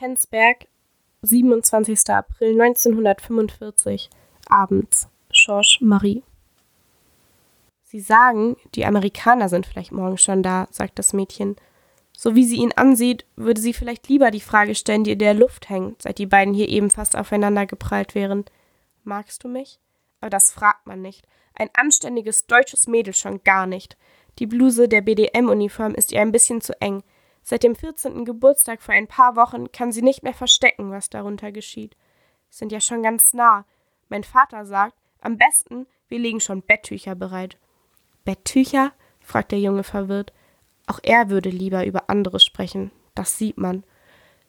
Penzberg, 27. April 1945, abends. Georges Marie. Sie sagen, die Amerikaner sind vielleicht morgen schon da, sagt das Mädchen. So wie sie ihn ansieht, würde sie vielleicht lieber die Frage stellen, die in der Luft hängt, seit die beiden hier eben fast aufeinander geprallt wären. Magst du mich? Aber das fragt man nicht. Ein anständiges deutsches Mädel schon gar nicht. Die Bluse der BDM-Uniform ist ihr ein bisschen zu eng. Seit dem 14. Geburtstag vor ein paar Wochen kann sie nicht mehr verstecken, was darunter geschieht. Sind ja schon ganz nah. Mein Vater sagt, am besten, wir legen schon Betttücher bereit. Betttücher? fragt der Junge verwirrt. Auch er würde lieber über andere sprechen. Das sieht man.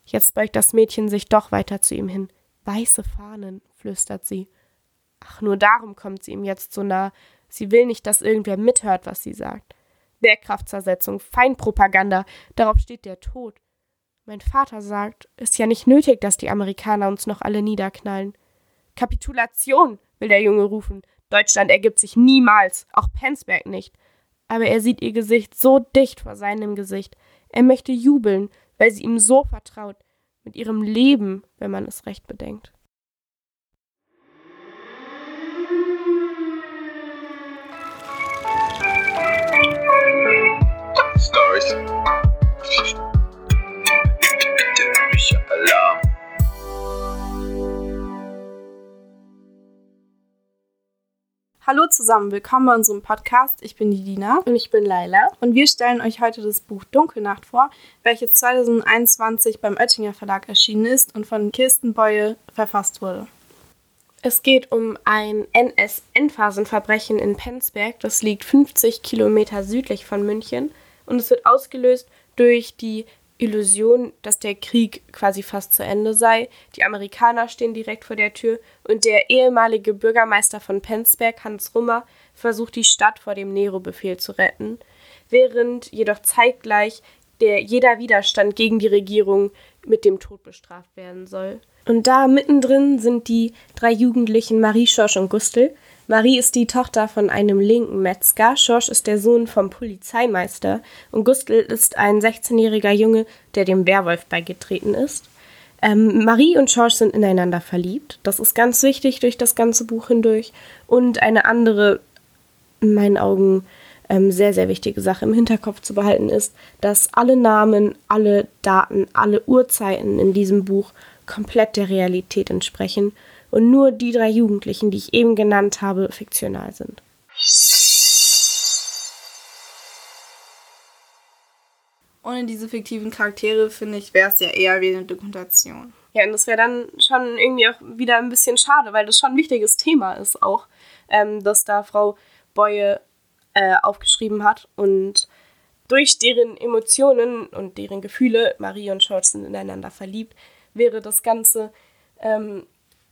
Jetzt beugt das Mädchen sich doch weiter zu ihm hin. Weiße Fahnen, flüstert sie. Ach, nur darum kommt sie ihm jetzt so nah. Sie will nicht, dass irgendwer mithört, was sie sagt. Wehrkraftzersetzung, Feindpropaganda, darauf steht der Tod. Mein Vater sagt, ist ja nicht nötig, dass die Amerikaner uns noch alle niederknallen. Kapitulation, will der Junge rufen. Deutschland ergibt sich niemals, auch Penzberg nicht. Aber er sieht ihr Gesicht so dicht vor seinem Gesicht. Er möchte jubeln, weil sie ihm so vertraut, mit ihrem Leben, wenn man es recht bedenkt. Stories. Hallo zusammen, willkommen bei unserem Podcast. Ich bin die Dina. Und ich bin Laila. Und wir stellen euch heute das Buch Dunkelnacht vor, welches 2021 beim Oettinger Verlag erschienen ist und von Kirsten Beue verfasst wurde. Es geht um ein NS-Endphasenverbrechen in Penzberg. Das liegt 50 Kilometer südlich von München. Und es wird ausgelöst durch die Illusion, dass der Krieg quasi fast zu Ende sei. Die Amerikaner stehen direkt vor der Tür und der ehemalige Bürgermeister von Penzberg, Hans Rummer, versucht die Stadt vor dem Nero-Befehl zu retten, während jedoch zeitgleich der jeder Widerstand gegen die Regierung mit dem Tod bestraft werden soll. Und da mittendrin sind die drei Jugendlichen Marie, Schorsch und Gustl, Marie ist die Tochter von einem linken Metzger, Schorsch ist der Sohn vom Polizeimeister und Gustl ist ein 16-jähriger Junge, der dem Werwolf beigetreten ist. Ähm, Marie und Schorsch sind ineinander verliebt. Das ist ganz wichtig durch das ganze Buch hindurch. Und eine andere, in meinen Augen, ähm, sehr, sehr wichtige Sache im Hinterkopf zu behalten ist, dass alle Namen, alle Daten, alle Uhrzeiten in diesem Buch komplett der Realität entsprechen und nur die drei Jugendlichen, die ich eben genannt habe, fiktional sind. Ohne diese fiktiven Charaktere, finde ich, wäre es ja eher wie eine Dokumentation. Ja, und das wäre dann schon irgendwie auch wieder ein bisschen schade, weil das schon ein wichtiges Thema ist auch, ähm, dass da Frau Boye äh, aufgeschrieben hat und durch deren Emotionen und deren Gefühle, Marie und George sind ineinander verliebt, wäre das Ganze ähm,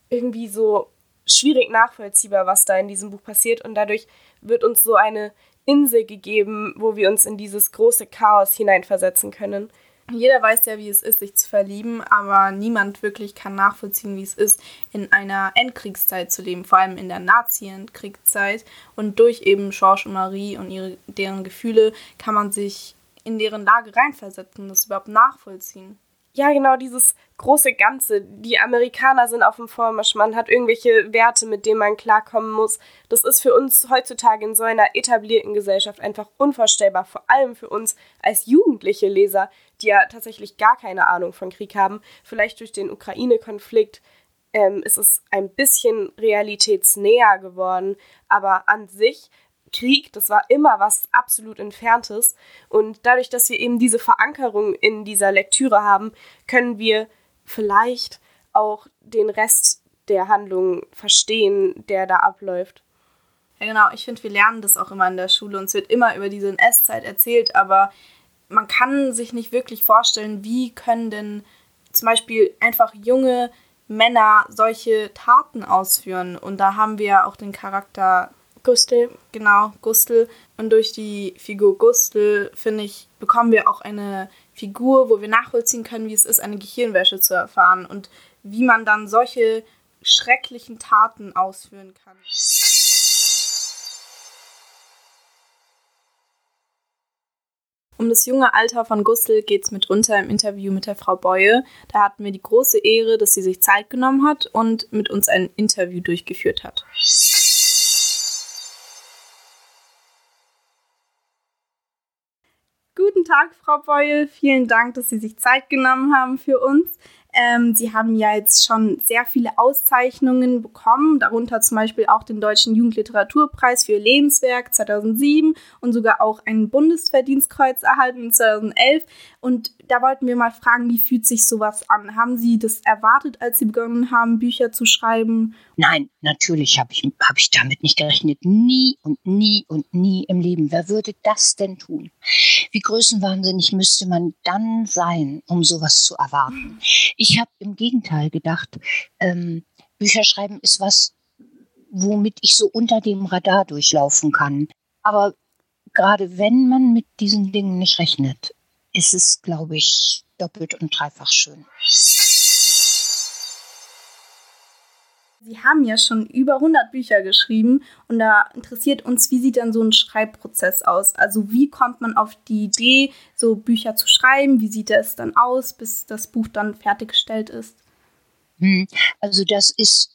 irgendwie so schwierig nachvollziehbar, was da in diesem Buch passiert. Und dadurch wird uns so eine Insel gegeben, wo wir uns in dieses große Chaos hineinversetzen können. Jeder weiß ja, wie es ist, sich zu verlieben, aber niemand wirklich kann nachvollziehen, wie es ist, in einer Endkriegszeit zu leben, vor allem in der Nazi-Endkriegszeit. Und durch eben Georges und Marie und ihre, deren Gefühle kann man sich in deren Lage reinversetzen, das überhaupt nachvollziehen ja, genau dieses große Ganze. Die Amerikaner sind auf dem Vormarsch, man hat irgendwelche Werte, mit denen man klarkommen muss. Das ist für uns heutzutage in so einer etablierten Gesellschaft einfach unvorstellbar, vor allem für uns als jugendliche Leser, die ja tatsächlich gar keine Ahnung von Krieg haben. Vielleicht durch den Ukraine-Konflikt ähm, ist es ein bisschen realitätsnäher geworden, aber an sich Krieg, das war immer was absolut Entferntes. Und dadurch, dass wir eben diese Verankerung in dieser Lektüre haben, können wir vielleicht auch den Rest der Handlung verstehen, der da abläuft. Ja, genau. Ich finde, wir lernen das auch immer in der Schule. Uns wird immer über diese NS-Zeit erzählt, aber man kann sich nicht wirklich vorstellen, wie können denn zum Beispiel einfach junge Männer solche Taten ausführen. Und da haben wir auch den Charakter Gustel. Genau, Gustel. Und durch die Figur Gustel, finde ich, bekommen wir auch eine Figur, wo wir nachvollziehen können, wie es ist, eine Gehirnwäsche zu erfahren und wie man dann solche schrecklichen Taten ausführen kann. Um das junge Alter von Gustl geht es mitunter im Interview mit der Frau Beue. Da hatten wir die große Ehre, dass sie sich Zeit genommen hat und mit uns ein Interview durchgeführt hat. Guten Tag, Frau Beue. Vielen Dank, dass Sie sich Zeit genommen haben für uns. Ähm, sie haben ja jetzt schon sehr viele Auszeichnungen bekommen, darunter zum Beispiel auch den Deutschen Jugendliteraturpreis für Ihr Lebenswerk 2007 und sogar auch ein Bundesverdienstkreuz erhalten 2011. Und da wollten wir mal fragen, wie fühlt sich sowas an? Haben Sie das erwartet, als Sie begonnen haben, Bücher zu schreiben? Nein, natürlich habe ich, hab ich damit nicht gerechnet. Nie und nie und nie im Leben. Wer würde das denn tun? Wie größenwahnsinnig müsste man dann sein, um sowas zu erwarten? Ich habe im Gegenteil gedacht, ähm, Bücher schreiben ist was, womit ich so unter dem Radar durchlaufen kann. Aber gerade wenn man mit diesen Dingen nicht rechnet, ist es, glaube ich, doppelt und dreifach schön. Sie haben ja schon über 100 Bücher geschrieben und da interessiert uns, wie sieht dann so ein Schreibprozess aus? Also wie kommt man auf die Idee, so Bücher zu schreiben? Wie sieht es dann aus, bis das Buch dann fertiggestellt ist? Hm, also das ist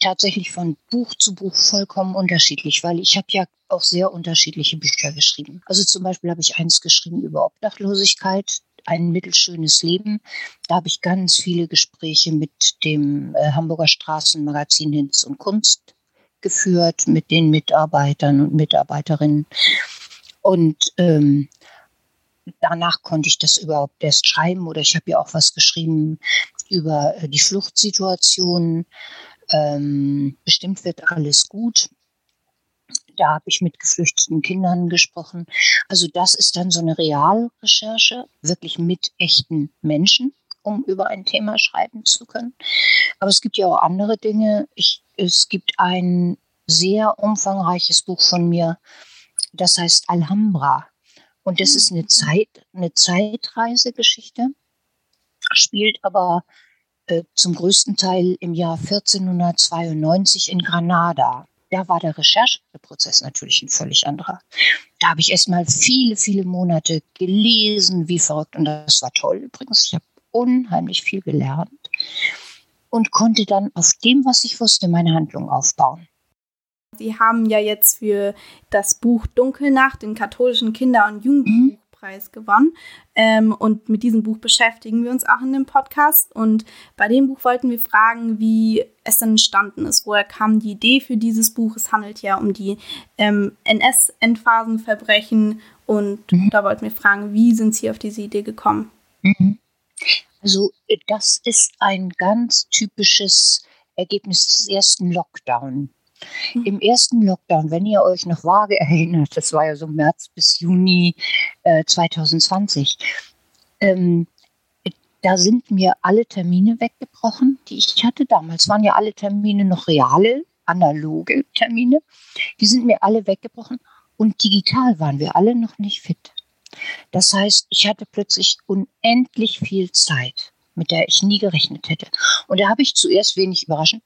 tatsächlich von Buch zu Buch vollkommen unterschiedlich, weil ich habe ja auch sehr unterschiedliche Bücher geschrieben. Also zum Beispiel habe ich eins geschrieben über Obdachlosigkeit ein mittelschönes Leben. Da habe ich ganz viele Gespräche mit dem äh, Hamburger Straßenmagazin Hinz und Kunst geführt, mit den Mitarbeitern und Mitarbeiterinnen. Und ähm, danach konnte ich das überhaupt erst schreiben oder ich habe ja auch was geschrieben über äh, die Fluchtsituation. Ähm, bestimmt wird alles gut. Da habe ich mit geflüchteten Kindern gesprochen. Also das ist dann so eine Realrecherche, wirklich mit echten Menschen, um über ein Thema schreiben zu können. Aber es gibt ja auch andere Dinge. Ich, es gibt ein sehr umfangreiches Buch von mir, das heißt Alhambra. Und das ist eine Zeit, eine Zeitreisegeschichte, spielt aber äh, zum größten Teil im Jahr 1492 in Granada da war der Rechercheprozess natürlich ein völlig anderer. Da habe ich erst mal viele, viele Monate gelesen, wie verrückt. Und das war toll übrigens. Ich habe unheimlich viel gelernt und konnte dann auf dem, was ich wusste, meine Handlung aufbauen. Sie haben ja jetzt für das Buch Dunkelnacht den katholischen Kinder- und Jugendbuch mhm. Preis gewonnen. Ähm, und mit diesem Buch beschäftigen wir uns auch in dem Podcast. Und bei dem Buch wollten wir fragen, wie es dann entstanden ist. Woher kam die Idee für dieses Buch? Es handelt ja um die ähm, NS-Endphasenverbrechen. Und mhm. da wollten wir fragen, wie sind Sie auf diese Idee gekommen? Mhm. Also das ist ein ganz typisches Ergebnis des ersten Lockdown. Mhm. Im ersten Lockdown, wenn ihr euch noch vage erinnert, das war ja so März bis Juni äh, 2020, ähm, da sind mir alle Termine weggebrochen, die ich hatte. Damals waren ja alle Termine noch reale, analoge Termine. Die sind mir alle weggebrochen und digital waren wir alle noch nicht fit. Das heißt, ich hatte plötzlich unendlich viel Zeit, mit der ich nie gerechnet hätte. Und da habe ich zuerst wenig überraschend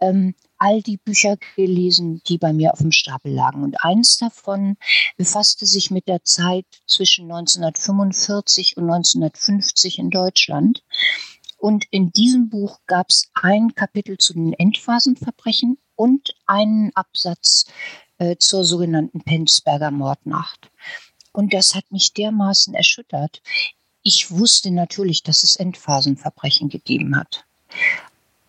ähm, all die Bücher gelesen, die bei mir auf dem Stapel lagen. Und eins davon befasste sich mit der Zeit zwischen 1945 und 1950 in Deutschland. Und in diesem Buch gab es ein Kapitel zu den Endphasenverbrechen und einen Absatz äh, zur sogenannten Penzberger Mordnacht. Und das hat mich dermaßen erschüttert. Ich wusste natürlich, dass es Endphasenverbrechen gegeben hat.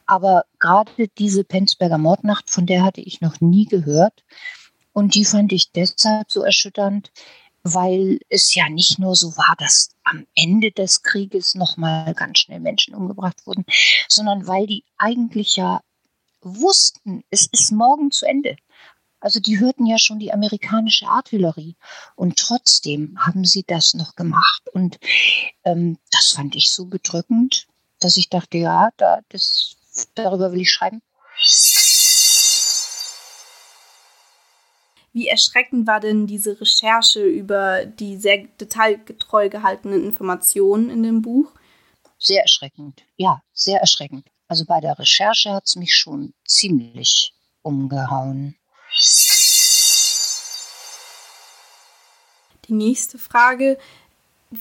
Aber gerade diese Penzberger Mordnacht, von der hatte ich noch nie gehört. Und die fand ich deshalb so erschütternd, weil es ja nicht nur so war, dass am Ende des Krieges nochmal ganz schnell Menschen umgebracht wurden, sondern weil die eigentlich ja wussten, es ist morgen zu Ende. Also die hörten ja schon die amerikanische Artillerie und trotzdem haben sie das noch gemacht. Und ähm, das fand ich so bedrückend, dass ich dachte, ja, da, das darüber will ich schreiben. Wie erschreckend war denn diese Recherche über die sehr detailgetreu gehaltenen Informationen in dem Buch? Sehr erschreckend, ja, sehr erschreckend. Also bei der Recherche hat es mich schon ziemlich umgehauen. Die nächste Frage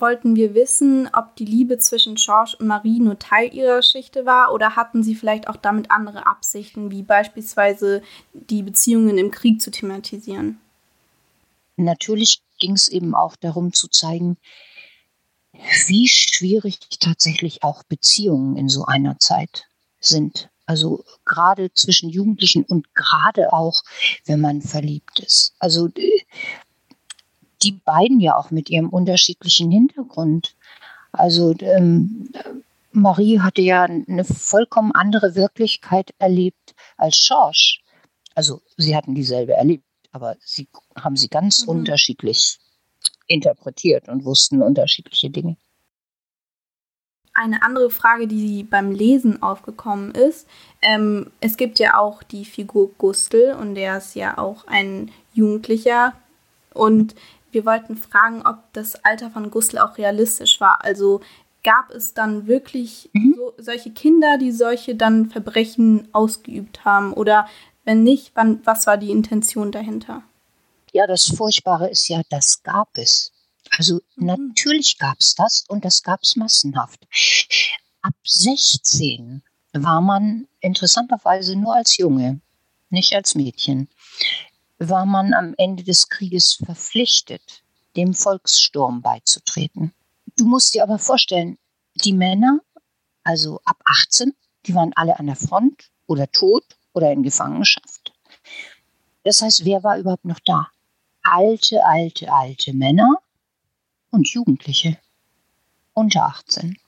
wollten wir wissen, ob die Liebe zwischen George und Marie nur Teil ihrer Geschichte war oder hatten sie vielleicht auch damit andere Absichten, wie beispielsweise die Beziehungen im Krieg zu thematisieren. Natürlich ging es eben auch darum zu zeigen, wie schwierig tatsächlich auch Beziehungen in so einer Zeit sind. Also gerade zwischen Jugendlichen und gerade auch, wenn man verliebt ist. Also äh, die beiden ja auch mit ihrem unterschiedlichen Hintergrund. Also ähm, Marie hatte ja eine vollkommen andere Wirklichkeit erlebt als George. Also sie hatten dieselbe erlebt, aber sie haben sie ganz mhm. unterschiedlich interpretiert und wussten unterschiedliche Dinge. Eine andere Frage, die beim Lesen aufgekommen ist, ähm, es gibt ja auch die Figur Gustl und der ist ja auch ein Jugendlicher und wir wollten fragen, ob das Alter von Gustl auch realistisch war. Also gab es dann wirklich mhm. so, solche Kinder, die solche dann Verbrechen ausgeübt haben? Oder wenn nicht, wann, was war die Intention dahinter? Ja, das Furchtbare ist ja, das gab es. Also mhm. natürlich gab es das und das gab es massenhaft. Ab 16 war man interessanterweise nur als Junge, nicht als Mädchen, war man am Ende des Krieges verpflichtet, dem Volkssturm beizutreten. Du musst dir aber vorstellen, die Männer, also ab 18, die waren alle an der Front oder tot oder in Gefangenschaft. Das heißt, wer war überhaupt noch da? Alte, alte, alte Männer und Jugendliche unter 18.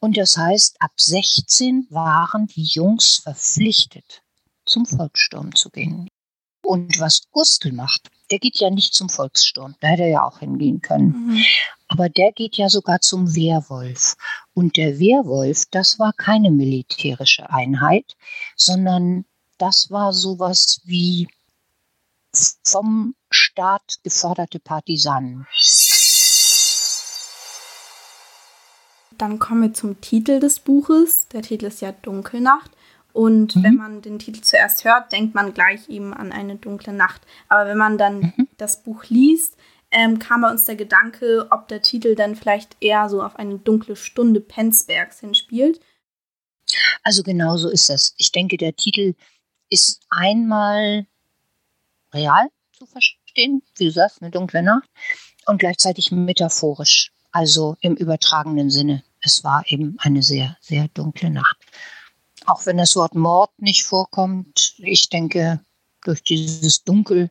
Und das heißt, ab 16 waren die Jungs verpflichtet, zum Volkssturm zu gehen. Und was Gustl macht, der geht ja nicht zum Volkssturm, da hätte er ja auch hingehen können. Mhm. Aber der geht ja sogar zum Wehrwolf. Und der Wehrwolf, das war keine militärische Einheit, sondern das war sowas wie vom Staat geförderte Partisanen. Dann kommen wir zum Titel des Buches. Der Titel ist ja Dunkelnacht. Und mhm. wenn man den Titel zuerst hört, denkt man gleich eben an eine dunkle Nacht. Aber wenn man dann mhm. das Buch liest, ähm, kam bei uns der Gedanke, ob der Titel dann vielleicht eher so auf eine dunkle Stunde Penzbergs hinspielt. Also genau so ist das. Ich denke, der Titel ist einmal real zu verstehen, wie du sagst, eine dunkle Nacht, und gleichzeitig metaphorisch, also im übertragenen Sinne. Es war eben eine sehr, sehr dunkle Nacht. Auch wenn das Wort Mord nicht vorkommt, ich denke, durch dieses Dunkel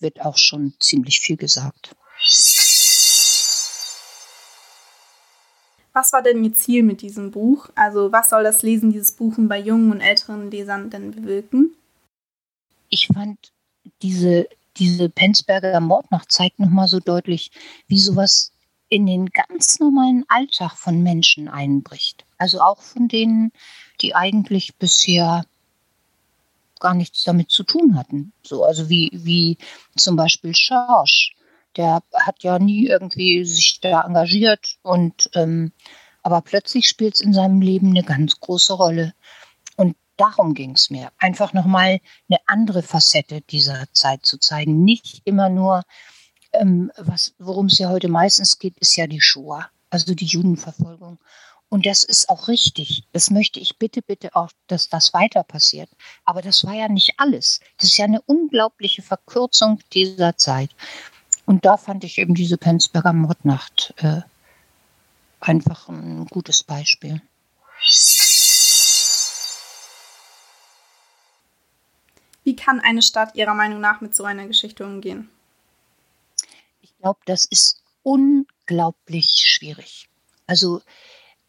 wird auch schon ziemlich viel gesagt. Was war denn Ihr Ziel mit diesem Buch? Also was soll das Lesen dieses Buches bei jungen und älteren Lesern denn bewirken? Ich fand diese, diese Penzberger Mordnacht zeigt nochmal so deutlich, wie sowas in den ganz normalen Alltag von Menschen einbricht. Also auch von denen, die eigentlich bisher gar nichts damit zu tun hatten. So, also wie, wie zum Beispiel Schorsch. Der hat ja nie irgendwie sich da engagiert und ähm, aber plötzlich spielt es in seinem Leben eine ganz große Rolle. Und darum ging es mir. Einfach nochmal eine andere Facette dieser Zeit zu zeigen. Nicht immer nur, ähm, worum es ja heute meistens geht, ist ja die Shoah, also die Judenverfolgung. Und das ist auch richtig. Das möchte ich bitte, bitte auch, dass das weiter passiert. Aber das war ja nicht alles. Das ist ja eine unglaubliche Verkürzung dieser Zeit. Und da fand ich eben diese Penzberger Mordnacht äh, einfach ein gutes Beispiel. Wie kann eine Stadt Ihrer Meinung nach mit so einer Geschichte umgehen? Glaube, das ist unglaublich schwierig. Also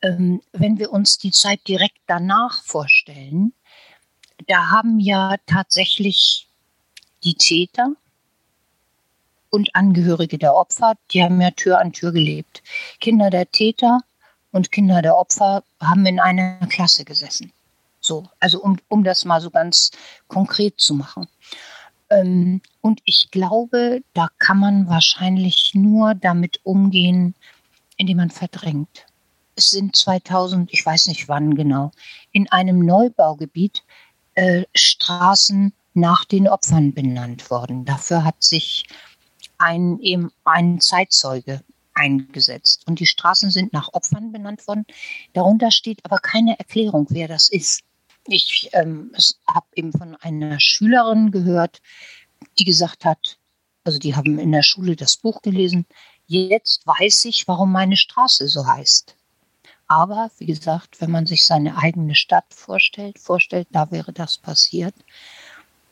ähm, wenn wir uns die Zeit direkt danach vorstellen, da haben ja tatsächlich die Täter und Angehörige der Opfer, die haben ja Tür an Tür gelebt. Kinder der Täter und Kinder der Opfer haben in einer Klasse gesessen. So, also um, um das mal so ganz konkret zu machen. Ähm, und ich glaube, da kann man wahrscheinlich nur damit umgehen, indem man verdrängt es sind 2000, ich weiß nicht wann genau, in einem Neubaugebiet äh, Straßen nach den Opfern benannt worden. Dafür hat sich ein, eben ein Zeitzeuge eingesetzt. Und die Straßen sind nach Opfern benannt worden. Darunter steht aber keine Erklärung, wer das ist. Ich ähm, habe eben von einer Schülerin gehört, die gesagt hat, also die haben in der Schule das Buch gelesen, jetzt weiß ich, warum meine Straße so heißt. Aber wie gesagt, wenn man sich seine eigene Stadt vorstellt, vorstellt, da wäre das passiert,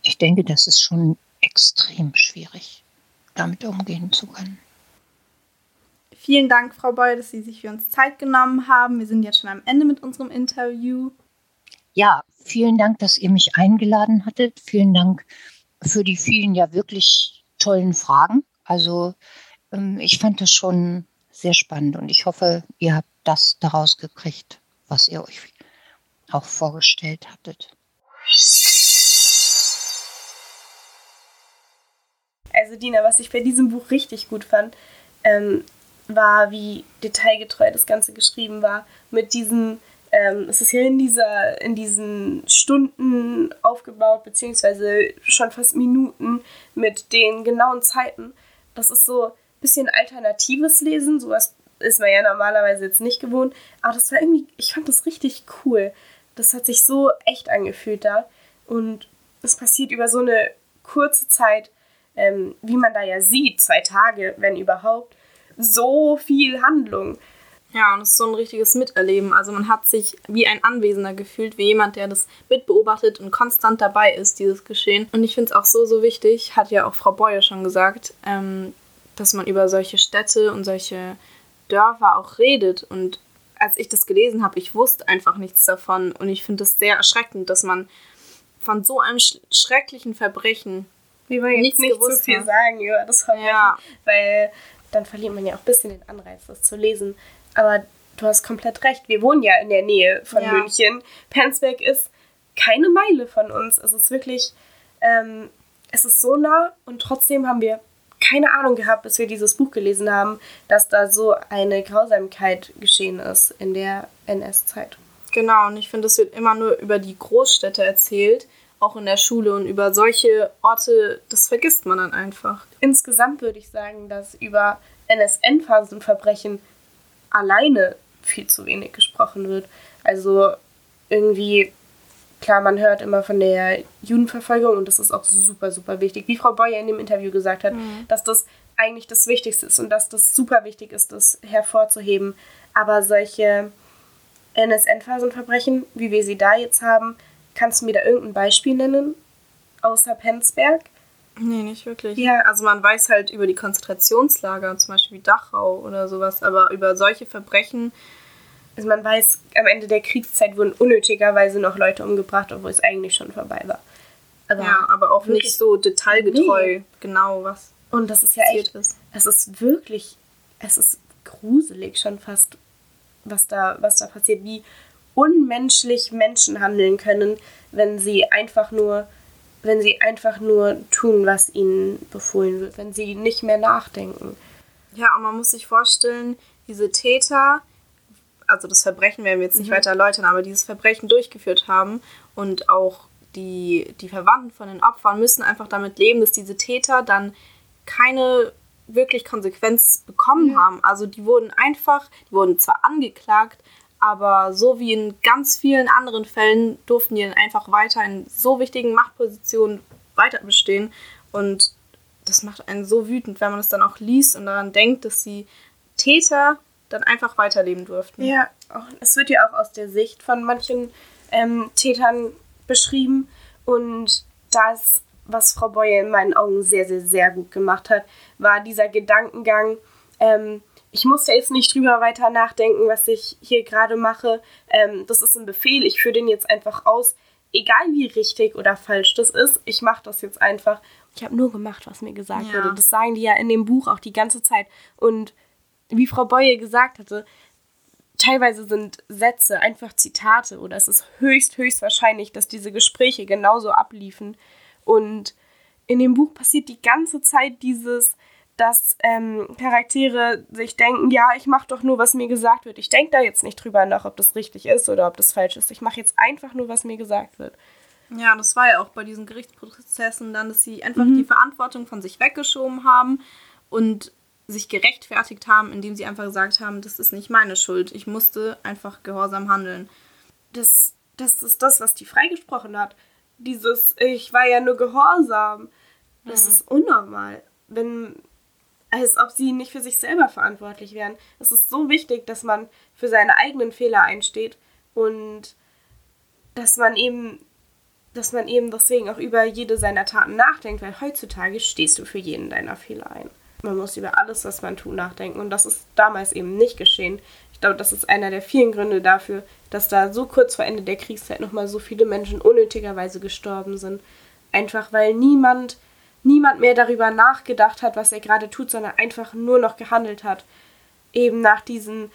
ich denke, das ist schon extrem schwierig, damit umgehen zu können. Vielen Dank, Frau Boy, dass Sie sich für uns Zeit genommen haben. Wir sind jetzt schon am Ende mit unserem Interview. Ja, vielen Dank, dass ihr mich eingeladen hattet. Vielen Dank für die vielen ja wirklich tollen Fragen. Also ähm, ich fand das schon sehr spannend und ich hoffe, ihr habt das daraus gekriegt, was ihr euch auch vorgestellt hattet. Also Dina, was ich bei diesem Buch richtig gut fand, ähm, war, wie detailgetreu das Ganze geschrieben war. Mit diesen, ähm, es ist ja in, dieser, in diesen Stunden aufgebaut, beziehungsweise schon fast Minuten mit den genauen Zeiten. Das ist so ein bisschen alternatives Lesen, sowas ist man ja normalerweise jetzt nicht gewohnt. Aber das war irgendwie, ich fand das richtig cool. Das hat sich so echt angefühlt da. Und es passiert über so eine kurze Zeit, ähm, wie man da ja sieht, zwei Tage, wenn überhaupt so viel Handlung. Ja, und es ist so ein richtiges Miterleben. Also man hat sich wie ein Anwesender gefühlt, wie jemand, der das mitbeobachtet und konstant dabei ist, dieses Geschehen. Und ich finde es auch so, so wichtig, hat ja auch Frau Beuer schon gesagt, ähm, dass man über solche Städte und solche Dörfer auch redet. Und als ich das gelesen habe, ich wusste einfach nichts davon. Und ich finde es sehr erschreckend, dass man von so einem sch schrecklichen Verbrechen wie wir jetzt nicht so viel sagen über das Verbrechen, ja. weil dann verliert man ja auch ein bisschen den Anreiz, das zu lesen. Aber du hast komplett recht. Wir wohnen ja in der Nähe von ja. München. Penzberg ist keine Meile von uns. Es ist wirklich, ähm, es ist so nah und trotzdem haben wir keine Ahnung gehabt, bis wir dieses Buch gelesen haben, dass da so eine Grausamkeit geschehen ist in der NS-Zeit. Genau, und ich finde, es wird immer nur über die Großstädte erzählt, auch in der Schule und über solche Orte, das vergisst man dann einfach. Insgesamt würde ich sagen, dass über NSN-Phasenverbrechen alleine viel zu wenig gesprochen wird. Also irgendwie, klar, man hört immer von der Judenverfolgung und das ist auch super, super wichtig. Wie Frau Boyer in dem Interview gesagt hat, mhm. dass das eigentlich das Wichtigste ist und dass das super wichtig ist, das hervorzuheben. Aber solche NSN-Phasenverbrechen, wie wir sie da jetzt haben, Kannst du mir da irgendein Beispiel nennen? Außer Penzberg? Nee, nicht wirklich. Ja. Also man weiß halt über die Konzentrationslager, zum Beispiel wie Dachau oder sowas, aber über solche Verbrechen. Also man weiß, am Ende der Kriegszeit wurden unnötigerweise noch Leute umgebracht, obwohl es eigentlich schon vorbei war. Aber ja, aber auch nicht so detailgetreu, nee. genau was. Und das ist ja echt, ist. es ist wirklich, es ist gruselig schon fast, was da, was da passiert, wie unmenschlich Menschen handeln können, wenn sie einfach nur wenn sie einfach nur tun, was ihnen befohlen wird, wenn sie nicht mehr nachdenken. Ja, und man muss sich vorstellen, diese Täter, also das Verbrechen werden wir jetzt nicht mhm. weiter erläutern, aber dieses Verbrechen durchgeführt haben und auch die, die Verwandten von den Opfern müssen einfach damit leben, dass diese Täter dann keine wirklich Konsequenz bekommen ja. haben. Also die wurden einfach, die wurden zwar angeklagt, aber so wie in ganz vielen anderen Fällen durften die dann einfach weiter in so wichtigen Machtpositionen weiter bestehen. Und das macht einen so wütend, wenn man es dann auch liest und daran denkt, dass die Täter dann einfach weiterleben durften. Ja, es wird ja auch aus der Sicht von manchen ähm, Tätern beschrieben. Und das, was Frau Boye in meinen Augen sehr, sehr, sehr gut gemacht hat, war dieser Gedankengang, ähm, ich muss da jetzt nicht drüber weiter nachdenken, was ich hier gerade mache. Ähm, das ist ein Befehl, ich führe den jetzt einfach aus. Egal wie richtig oder falsch das ist, ich mache das jetzt einfach. Ich habe nur gemacht, was mir gesagt ja. wurde. Das sagen die ja in dem Buch auch die ganze Zeit. Und wie Frau Boye gesagt hatte, teilweise sind Sätze einfach Zitate oder es ist höchst, höchst wahrscheinlich, dass diese Gespräche genauso abliefen. Und in dem Buch passiert die ganze Zeit dieses, dass ähm, Charaktere sich denken, ja, ich mache doch nur, was mir gesagt wird. Ich denke da jetzt nicht drüber nach, ob das richtig ist oder ob das falsch ist. Ich mache jetzt einfach nur, was mir gesagt wird. Ja, das war ja auch bei diesen Gerichtsprozessen dann, dass sie einfach mhm. die Verantwortung von sich weggeschoben haben und sich gerechtfertigt haben, indem sie einfach gesagt haben, das ist nicht meine Schuld. Ich musste einfach gehorsam handeln. Das, das ist das, was die freigesprochen hat. Dieses, ich war ja nur gehorsam. Das mhm. ist unnormal. Wenn, als ob sie nicht für sich selber verantwortlich wären. Es ist so wichtig, dass man für seine eigenen Fehler einsteht und dass man eben dass man eben deswegen auch über jede seiner Taten nachdenkt, weil heutzutage stehst du für jeden deiner Fehler ein. Man muss über alles, was man tut, nachdenken und das ist damals eben nicht geschehen. Ich glaube, das ist einer der vielen Gründe dafür, dass da so kurz vor Ende der Kriegszeit nochmal so viele Menschen unnötigerweise gestorben sind. Einfach weil niemand niemand mehr darüber nachgedacht hat, was er gerade tut, sondern einfach nur noch gehandelt hat. Eben nach diesen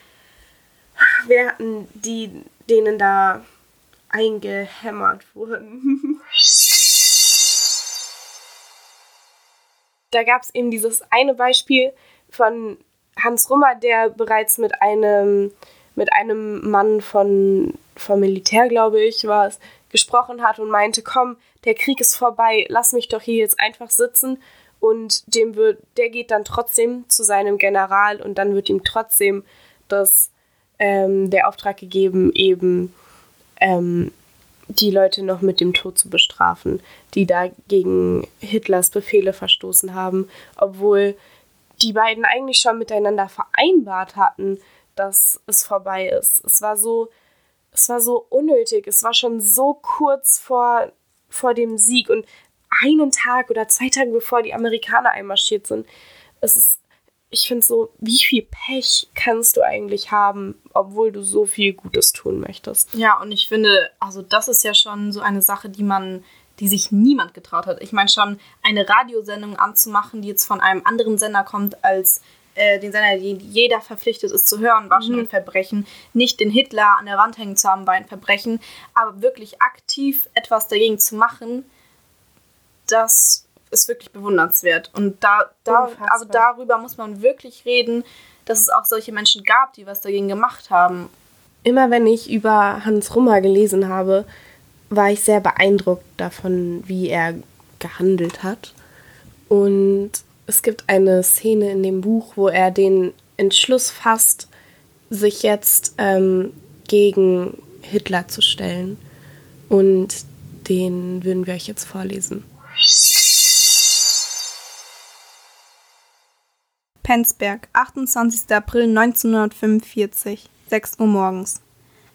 Werten, die denen da eingehämmert wurden. da gab es eben dieses eine Beispiel von Hans Rummer, der bereits mit einem, mit einem Mann von, vom Militär, glaube ich, war es, gesprochen hat und meinte, komm, der Krieg ist vorbei, lass mich doch hier jetzt einfach sitzen. Und dem wird, der geht dann trotzdem zu seinem General und dann wird ihm trotzdem das, ähm, der Auftrag gegeben, eben ähm, die Leute noch mit dem Tod zu bestrafen, die da gegen Hitlers Befehle verstoßen haben, obwohl die beiden eigentlich schon miteinander vereinbart hatten, dass es vorbei ist. Es war so, es war so unnötig. Es war schon so kurz vor, vor dem Sieg und einen Tag oder zwei Tage bevor die Amerikaner einmarschiert sind. Es ist, ich finde so, wie viel Pech kannst du eigentlich haben, obwohl du so viel Gutes tun möchtest? Ja, und ich finde, also das ist ja schon so eine Sache, die man die sich niemand getraut hat. Ich meine schon, eine Radiosendung anzumachen, die jetzt von einem anderen Sender kommt als äh, den Sender, den jeder verpflichtet ist zu hören, war schon mhm. ein Verbrechen. Nicht den Hitler an der Wand hängen zu haben, war ein Verbrechen. Aber wirklich aktiv etwas dagegen zu machen, das ist wirklich bewundernswert. Und da, da also darüber muss man wirklich reden, dass es auch solche Menschen gab, die was dagegen gemacht haben. Immer wenn ich über Hans Rummer gelesen habe, war ich sehr beeindruckt davon, wie er gehandelt hat. Und es gibt eine Szene in dem Buch, wo er den Entschluss fasst, sich jetzt ähm, gegen Hitler zu stellen. Und den würden wir euch jetzt vorlesen. Penzberg, 28. April 1945, 6 Uhr morgens.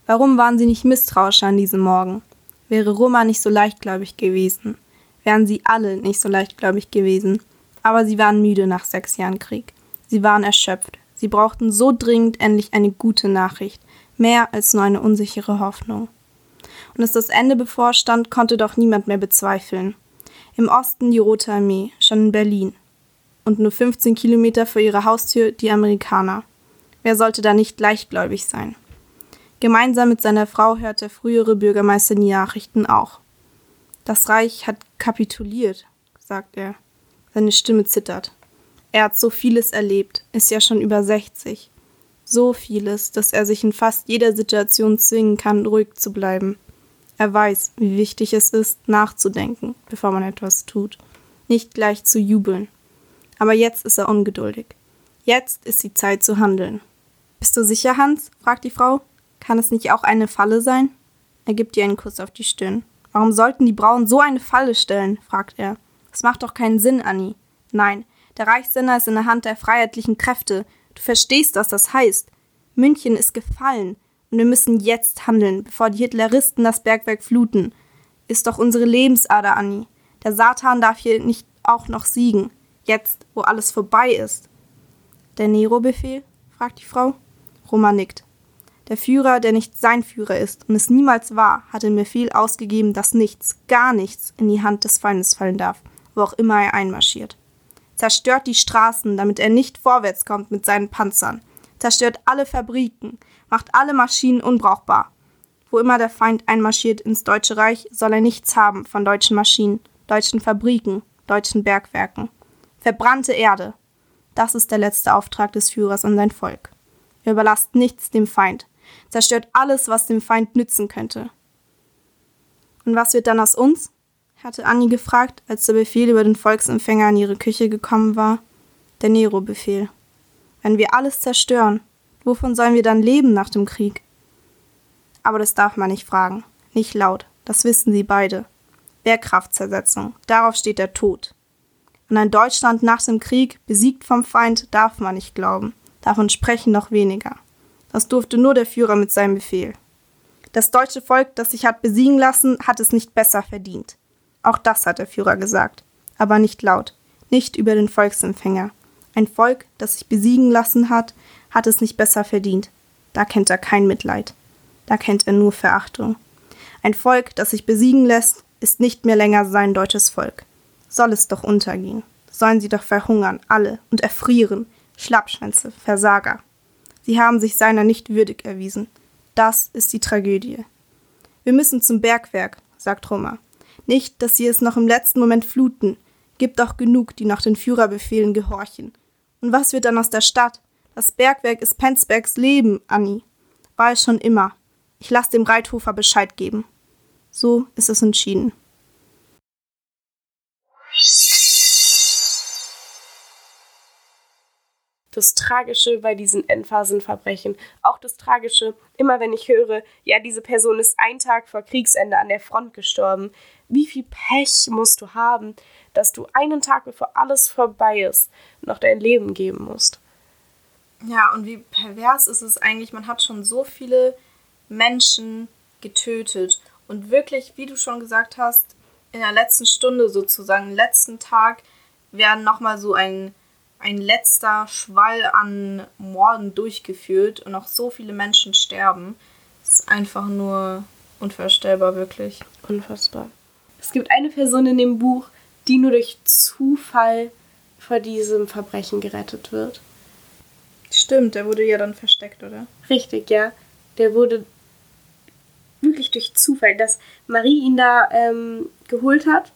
Warum waren Sie nicht misstrauisch an diesem Morgen? Wäre Roma nicht so leichtgläubig gewesen? Wären Sie alle nicht so leichtgläubig gewesen? Aber sie waren müde nach sechs Jahren Krieg. Sie waren erschöpft. Sie brauchten so dringend endlich eine gute Nachricht, mehr als nur eine unsichere Hoffnung. Und dass das Ende bevorstand, konnte doch niemand mehr bezweifeln. Im Osten die Rote Armee, schon in Berlin. Und nur 15 Kilometer vor ihrer Haustür die Amerikaner. Wer sollte da nicht leichtgläubig sein? Gemeinsam mit seiner Frau hört der frühere Bürgermeister die Nachrichten auch. Das Reich hat kapituliert, sagt er. Seine Stimme zittert. Er hat so vieles erlebt, ist ja schon über 60. So vieles, dass er sich in fast jeder Situation zwingen kann, ruhig zu bleiben. Er weiß, wie wichtig es ist, nachzudenken, bevor man etwas tut, nicht gleich zu jubeln. Aber jetzt ist er ungeduldig. Jetzt ist die Zeit zu handeln. Bist du sicher, Hans? fragt die Frau. Kann es nicht auch eine Falle sein? Er gibt ihr einen Kuss auf die Stirn. Warum sollten die Brauen so eine Falle stellen? fragt er. Das macht doch keinen Sinn, Annie. Nein, der Reichssender ist in der Hand der freiheitlichen Kräfte. Du verstehst, was das heißt. München ist gefallen und wir müssen jetzt handeln, bevor die Hitleristen das Bergwerk fluten. Ist doch unsere Lebensader, Annie. Der Satan darf hier nicht auch noch siegen. Jetzt, wo alles vorbei ist. Der Nero-Befehl? fragt die Frau. Roma nickt. Der Führer, der nicht sein Führer ist und es niemals war, hat den Befehl ausgegeben, dass nichts, gar nichts in die Hand des Feindes fallen darf wo auch immer er einmarschiert. Zerstört die Straßen, damit er nicht vorwärts kommt mit seinen Panzern. Zerstört alle Fabriken, macht alle Maschinen unbrauchbar. Wo immer der Feind einmarschiert ins Deutsche Reich, soll er nichts haben von deutschen Maschinen, deutschen Fabriken, deutschen Bergwerken. Verbrannte Erde. Das ist der letzte Auftrag des Führers an sein Volk. Er überlasst nichts dem Feind, zerstört alles, was dem Feind nützen könnte. Und was wird dann aus uns? Hatte Annie gefragt, als der Befehl über den Volksempfänger in ihre Küche gekommen war. Der Nero-Befehl. Wenn wir alles zerstören, wovon sollen wir dann leben nach dem Krieg? Aber das darf man nicht fragen. Nicht laut. Das wissen sie beide. Wehrkraftzersetzung. Darauf steht der Tod. An ein Deutschland nach dem Krieg, besiegt vom Feind, darf man nicht glauben. Davon sprechen noch weniger. Das durfte nur der Führer mit seinem Befehl. Das deutsche Volk, das sich hat besiegen lassen, hat es nicht besser verdient. Auch das hat der Führer gesagt, aber nicht laut, nicht über den Volksempfänger. Ein Volk, das sich besiegen lassen hat, hat es nicht besser verdient. Da kennt er kein Mitleid. Da kennt er nur Verachtung. Ein Volk, das sich besiegen lässt, ist nicht mehr länger sein deutsches Volk. Soll es doch untergehen. Sollen sie doch verhungern, alle, und erfrieren. Schlappschwänze, Versager. Sie haben sich seiner nicht würdig erwiesen. Das ist die Tragödie. Wir müssen zum Bergwerk, sagt Rummer. Nicht, dass sie es noch im letzten Moment fluten. Gibt doch genug, die nach den Führerbefehlen gehorchen. Und was wird dann aus der Stadt? Das Bergwerk ist Penzbergs Leben, Annie. War es schon immer. Ich lasse dem Reithofer Bescheid geben. So ist es entschieden. das Tragische bei diesen Endphasenverbrechen, auch das Tragische, immer wenn ich höre, ja, diese Person ist ein Tag vor Kriegsende an der Front gestorben. Wie viel Pech musst du haben, dass du einen Tag bevor alles vorbei ist, noch dein Leben geben musst? Ja, und wie pervers ist es eigentlich? Man hat schon so viele Menschen getötet. Und wirklich, wie du schon gesagt hast, in der letzten Stunde sozusagen, letzten Tag, werden nochmal so ein ein letzter Schwall an Morden durchgeführt und noch so viele Menschen sterben. Das ist einfach nur unvorstellbar, wirklich. Unfassbar. Es gibt eine Person in dem Buch, die nur durch Zufall vor diesem Verbrechen gerettet wird. Stimmt, der wurde ja dann versteckt, oder? Richtig, ja. Der wurde wirklich durch Zufall, dass Marie ihn da ähm, geholt hat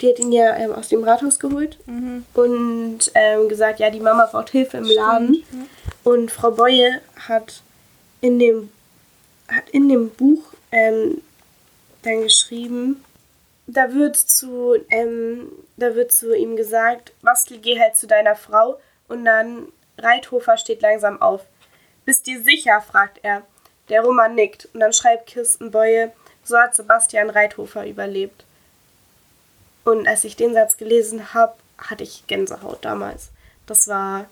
die hat ihn ja ähm, aus dem Rathaus geholt mhm. und ähm, gesagt, ja, die Mama braucht Hilfe im Laden. Stimmt, Und Frau Boye hat in dem, hat in dem Buch ähm, dann geschrieben, da wird zu, ähm, da wird zu ihm gesagt, Bastel, geh halt zu deiner Frau und dann Reithofer steht langsam auf. Bist dir sicher? fragt er. Der Roman nickt und dann schreibt Kirstenbeue, so hat Sebastian Reithofer überlebt. Und als ich den Satz gelesen habe, hatte ich Gänsehaut damals. Das war,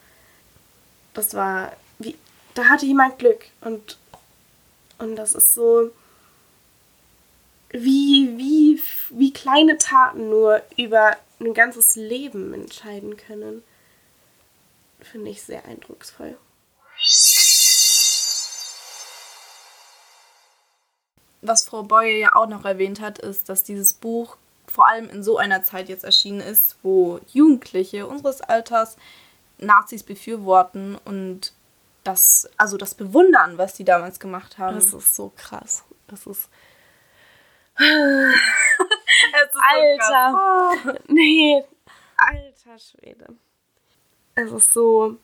das war, wie, da hatte jemand Glück und, und das ist so, wie, wie, wie kleine Taten nur über ein ganzes Leben entscheiden können. Finde ich sehr eindrucksvoll. Was Frau Boye ja auch noch erwähnt hat, ist, dass dieses Buch vor allem in so einer Zeit jetzt erschienen ist, wo Jugendliche unseres Alters Nazis befürworten und das, also das bewundern, was die damals gemacht haben. Das ist so krass. Das ist. Alter! So oh. Nee, alter Schwede. Es ist so.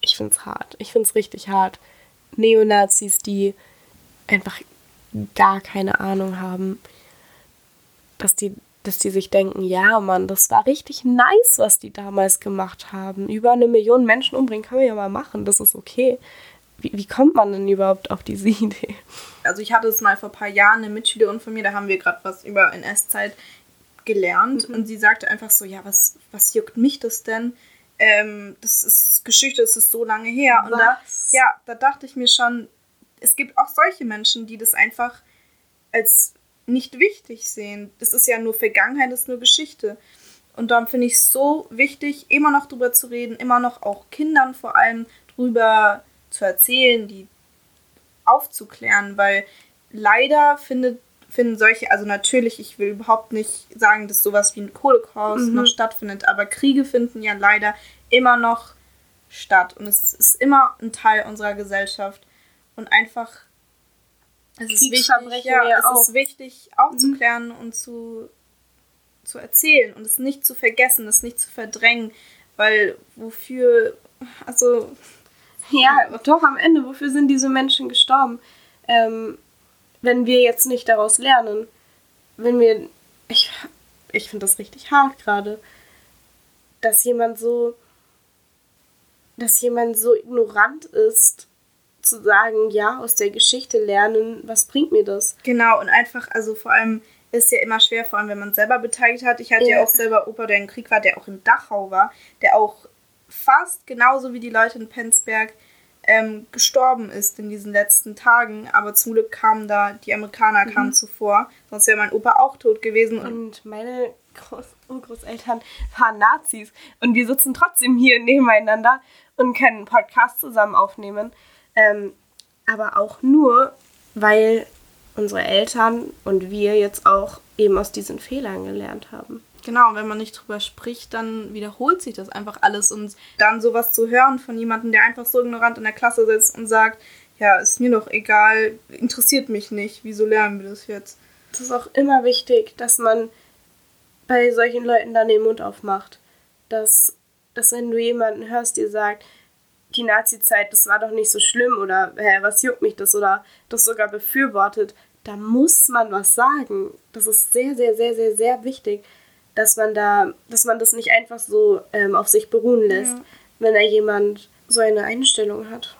Ich find's hart. Ich find's richtig hart. Neonazis, die einfach gar keine Ahnung haben dass die, dass die sich denken, ja, Mann, das war richtig nice, was die damals gemacht haben. Über eine Million Menschen umbringen können wir ja mal machen, das ist okay. Wie, wie kommt man denn überhaupt auf diese Idee? Also ich hatte es mal vor ein paar Jahren, eine Mitschülerin von mir, da haben wir gerade was über NS-Zeit gelernt mhm. und sie sagte einfach so, ja, was, was juckt mich das denn? Ähm, das ist Geschichte, das ist so lange her. Was? Und da, ja, da dachte ich mir schon, es gibt auch solche Menschen, die das einfach als nicht wichtig sehen. Das ist ja nur Vergangenheit, das ist nur Geschichte. Und darum finde ich es so wichtig, immer noch drüber zu reden, immer noch auch Kindern vor allem drüber zu erzählen, die aufzuklären, weil leider findet, finden solche, also natürlich, ich will überhaupt nicht sagen, dass sowas wie ein Holocaust mhm. noch stattfindet, aber Kriege finden ja leider immer noch statt und es ist immer ein Teil unserer Gesellschaft und einfach es ist wichtig, ja, es auch. ist wichtig aufzuklären mhm. und zu, zu erzählen und es nicht zu vergessen, es nicht zu verdrängen, weil wofür, also. Ja, doch am Ende, wofür sind diese Menschen gestorben? Ähm, wenn wir jetzt nicht daraus lernen, wenn wir, ich, ich finde das richtig hart gerade, dass jemand so dass jemand so ignorant ist, zu sagen, ja, aus der Geschichte lernen, was bringt mir das? Genau, und einfach, also vor allem ist ja immer schwer, vor allem wenn man selber beteiligt hat. Ich hatte ja, ja auch selber Opa, der im Krieg war, der auch in Dachau war, der auch fast genauso wie die Leute in Penzberg ähm, gestorben ist in diesen letzten Tagen. Aber zum Glück kamen da, die Amerikaner mhm. kamen zuvor. Sonst wäre mein Opa auch tot gewesen. Und meine Groß Urgroßeltern waren Nazis. Und wir sitzen trotzdem hier nebeneinander und können einen Podcast zusammen aufnehmen. Ähm, aber auch nur, weil unsere Eltern und wir jetzt auch eben aus diesen Fehlern gelernt haben. Genau, wenn man nicht drüber spricht, dann wiederholt sich das einfach alles. Und dann sowas zu hören von jemandem, der einfach so ignorant in der Klasse sitzt und sagt, ja, ist mir doch egal, interessiert mich nicht, wieso lernen wir das jetzt? Es ist auch immer wichtig, dass man bei solchen Leuten dann den Mund aufmacht. Dass, dass wenn du jemanden hörst, der sagt, die Nazi-Zeit, das war doch nicht so schlimm oder hä, was juckt mich das oder das sogar befürwortet, da muss man was sagen. Das ist sehr, sehr, sehr, sehr, sehr wichtig, dass man da, dass man das nicht einfach so ähm, auf sich beruhen lässt, ja. wenn da jemand so eine Einstellung hat.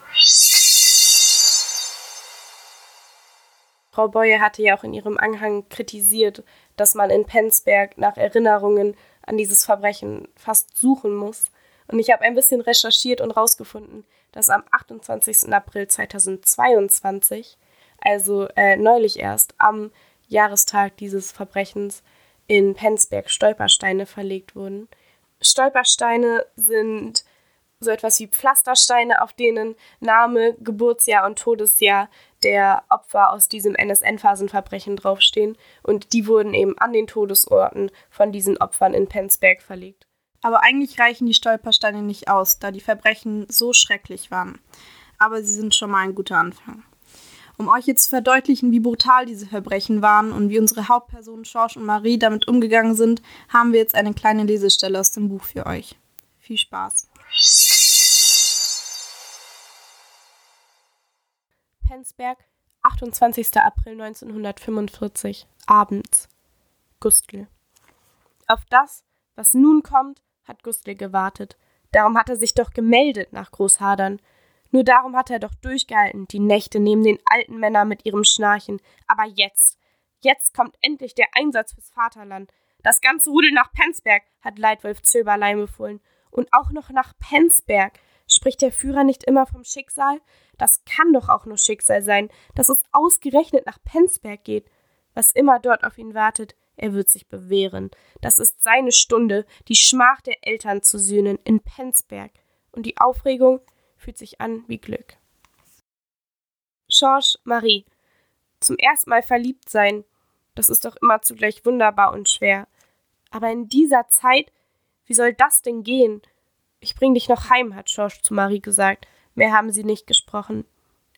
Frau Boye hatte ja auch in ihrem Anhang kritisiert, dass man in Penzberg nach Erinnerungen an dieses Verbrechen fast suchen muss. Und ich habe ein bisschen recherchiert und herausgefunden, dass am 28. April 2022, also äh, neulich erst, am Jahrestag dieses Verbrechens, in Penzberg Stolpersteine verlegt wurden. Stolpersteine sind so etwas wie Pflastersteine, auf denen Name, Geburtsjahr und Todesjahr der Opfer aus diesem NSN-Phasenverbrechen draufstehen. Und die wurden eben an den Todesorten von diesen Opfern in Penzberg verlegt. Aber eigentlich reichen die Stolpersteine nicht aus, da die Verbrechen so schrecklich waren. Aber sie sind schon mal ein guter Anfang. Um euch jetzt zu verdeutlichen, wie brutal diese Verbrechen waren und wie unsere Hauptpersonen George und Marie damit umgegangen sind, haben wir jetzt eine kleine Lesestelle aus dem Buch für euch. Viel Spaß. Penzberg, 28. April 1945, abends. Gustl. Auf das, was nun kommt, hat Gustl gewartet. Darum hat er sich doch gemeldet nach Großhadern. Nur darum hat er doch durchgehalten, die Nächte neben den alten Männern mit ihrem Schnarchen. Aber jetzt, jetzt kommt endlich der Einsatz fürs Vaterland. Das ganze Rudel nach Penzberg, hat Leitwolf Zöberlein befohlen. Und auch noch nach Penzberg. Spricht der Führer nicht immer vom Schicksal? Das kann doch auch nur Schicksal sein, dass es ausgerechnet nach Penzberg geht. Was immer dort auf ihn wartet, er wird sich bewähren. Das ist seine Stunde, die Schmach der Eltern zu sühnen in Penzberg. Und die Aufregung, fühlt sich an wie Glück. Georges Marie. Zum ersten Mal verliebt sein, das ist doch immer zugleich wunderbar und schwer. Aber in dieser Zeit, wie soll das denn gehen? Ich bring dich noch heim, hat Georges zu Marie gesagt. Mehr haben sie nicht gesprochen.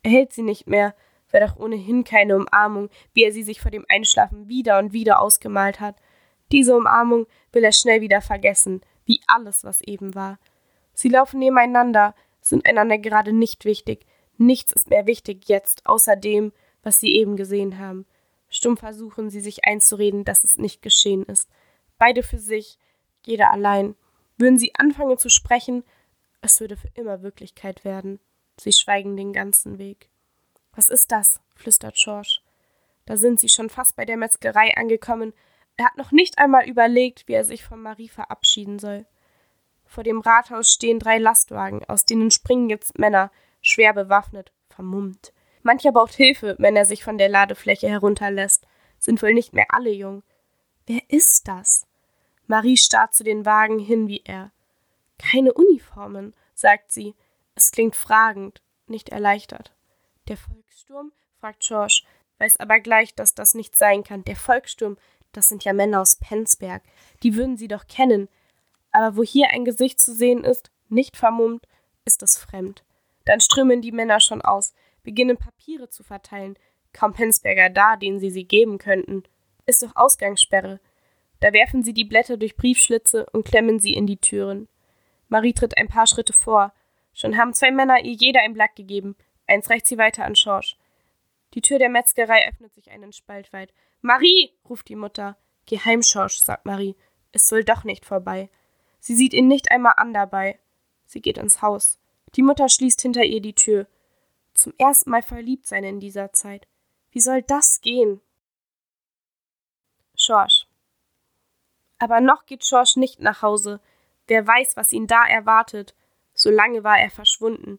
Er hält sie nicht mehr, wäre doch ohnehin keine Umarmung, wie er sie sich vor dem Einschlafen wieder und wieder ausgemalt hat. Diese Umarmung will er schnell wieder vergessen, wie alles, was eben war. Sie laufen nebeneinander, sind einander gerade nicht wichtig. Nichts ist mehr wichtig jetzt, außer dem, was sie eben gesehen haben. Stumm versuchen sie sich einzureden, dass es nicht geschehen ist. Beide für sich, jeder allein. Würden sie anfangen zu sprechen, es würde für immer Wirklichkeit werden. Sie schweigen den ganzen Weg. Was ist das? flüstert George. Da sind sie schon fast bei der Metzgerei angekommen. Er hat noch nicht einmal überlegt, wie er sich von Marie verabschieden soll. Vor dem Rathaus stehen drei Lastwagen, aus denen springen jetzt Männer, schwer bewaffnet, vermummt. Mancher braucht Hilfe, wenn er sich von der Ladefläche herunterlässt. Sind wohl nicht mehr alle jung. Wer ist das? Marie starrt zu den Wagen hin wie er. Keine Uniformen, sagt sie. Es klingt fragend, nicht erleichtert. Der Volkssturm? fragt George, weiß aber gleich, dass das nicht sein kann. Der Volkssturm, das sind ja Männer aus Penzberg. Die würden sie doch kennen aber wo hier ein Gesicht zu sehen ist, nicht vermummt, ist es fremd. Dann strömen die Männer schon aus, beginnen Papiere zu verteilen. Kaum Penzberger da, denen sie sie geben könnten. Ist doch Ausgangssperre. Da werfen sie die Blätter durch Briefschlitze und klemmen sie in die Türen. Marie tritt ein paar Schritte vor. Schon haben zwei Männer ihr jeder ein Blatt gegeben. Eins reicht sie weiter an Schorsch. Die Tür der Metzgerei öffnet sich einen Spalt weit. Marie, ruft die Mutter. Geh heim, Schorsch, sagt Marie. Es soll doch nicht vorbei. Sie sieht ihn nicht einmal an dabei. Sie geht ins Haus. Die Mutter schließt hinter ihr die Tür. Zum ersten Mal verliebt sein in dieser Zeit. Wie soll das gehen? Schorsch. Aber noch geht Schorsch nicht nach Hause. Wer weiß, was ihn da erwartet. So lange war er verschwunden.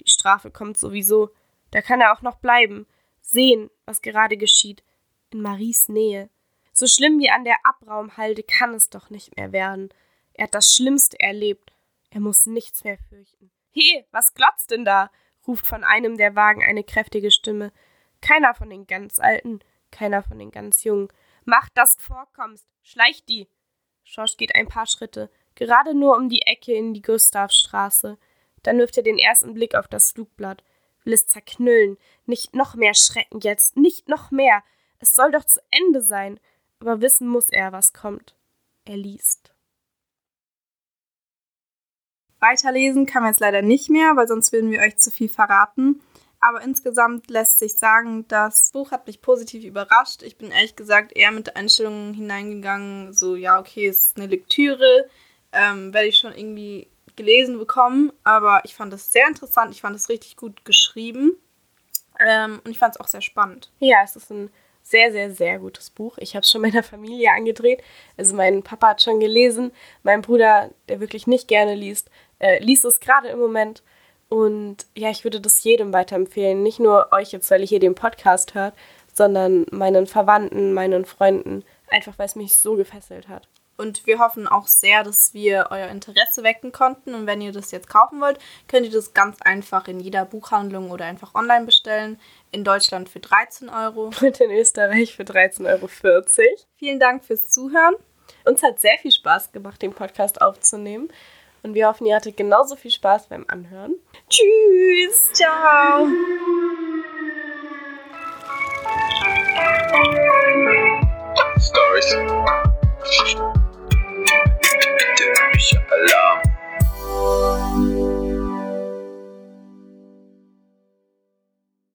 Die Strafe kommt sowieso. Da kann er auch noch bleiben. Sehen, was gerade geschieht. In Maries Nähe. So schlimm wie an der Abraumhalde kann es doch nicht mehr werden. Er hat das Schlimmste erlebt. Er muss nichts mehr fürchten. He, was glotzt denn da? ruft von einem der Wagen eine kräftige Stimme. Keiner von den ganz Alten, keiner von den ganz Jungen. Mach, dass du vorkommst. Schleich die. Schorsch geht ein paar Schritte, gerade nur um die Ecke in die Gustavstraße. Dann wirft er den ersten Blick auf das Flugblatt, will es zerknüllen. Nicht noch mehr Schrecken jetzt, nicht noch mehr. Es soll doch zu Ende sein. Aber wissen muss er, was kommt. Er liest. Weiterlesen kann man jetzt leider nicht mehr, weil sonst würden wir euch zu viel verraten. Aber insgesamt lässt sich sagen, das Buch hat mich positiv überrascht. Ich bin ehrlich gesagt eher mit der Einstellung hineingegangen, so ja, okay, es ist eine Lektüre, ähm, werde ich schon irgendwie gelesen bekommen. Aber ich fand es sehr interessant, ich fand es richtig gut geschrieben ähm, und ich fand es auch sehr spannend. Ja, es ist ein sehr, sehr, sehr gutes Buch. Ich habe es schon meiner Familie angedreht. Also mein Papa hat schon gelesen, mein Bruder, der wirklich nicht gerne liest, äh, liest es gerade im Moment. Und ja, ich würde das jedem weiterempfehlen. Nicht nur euch jetzt, weil ihr hier den Podcast hört, sondern meinen Verwandten, meinen Freunden, einfach weil es mich so gefesselt hat. Und wir hoffen auch sehr, dass wir euer Interesse wecken konnten. Und wenn ihr das jetzt kaufen wollt, könnt ihr das ganz einfach in jeder Buchhandlung oder einfach online bestellen. In Deutschland für 13 Euro. Und in Österreich für 13,40 Euro. Vielen Dank fürs Zuhören. Uns hat sehr viel Spaß gemacht, den Podcast aufzunehmen. Und wir hoffen, ihr hattet genauso viel Spaß beim Anhören. Tschüss, ciao. Stories. Der Bücheralarm.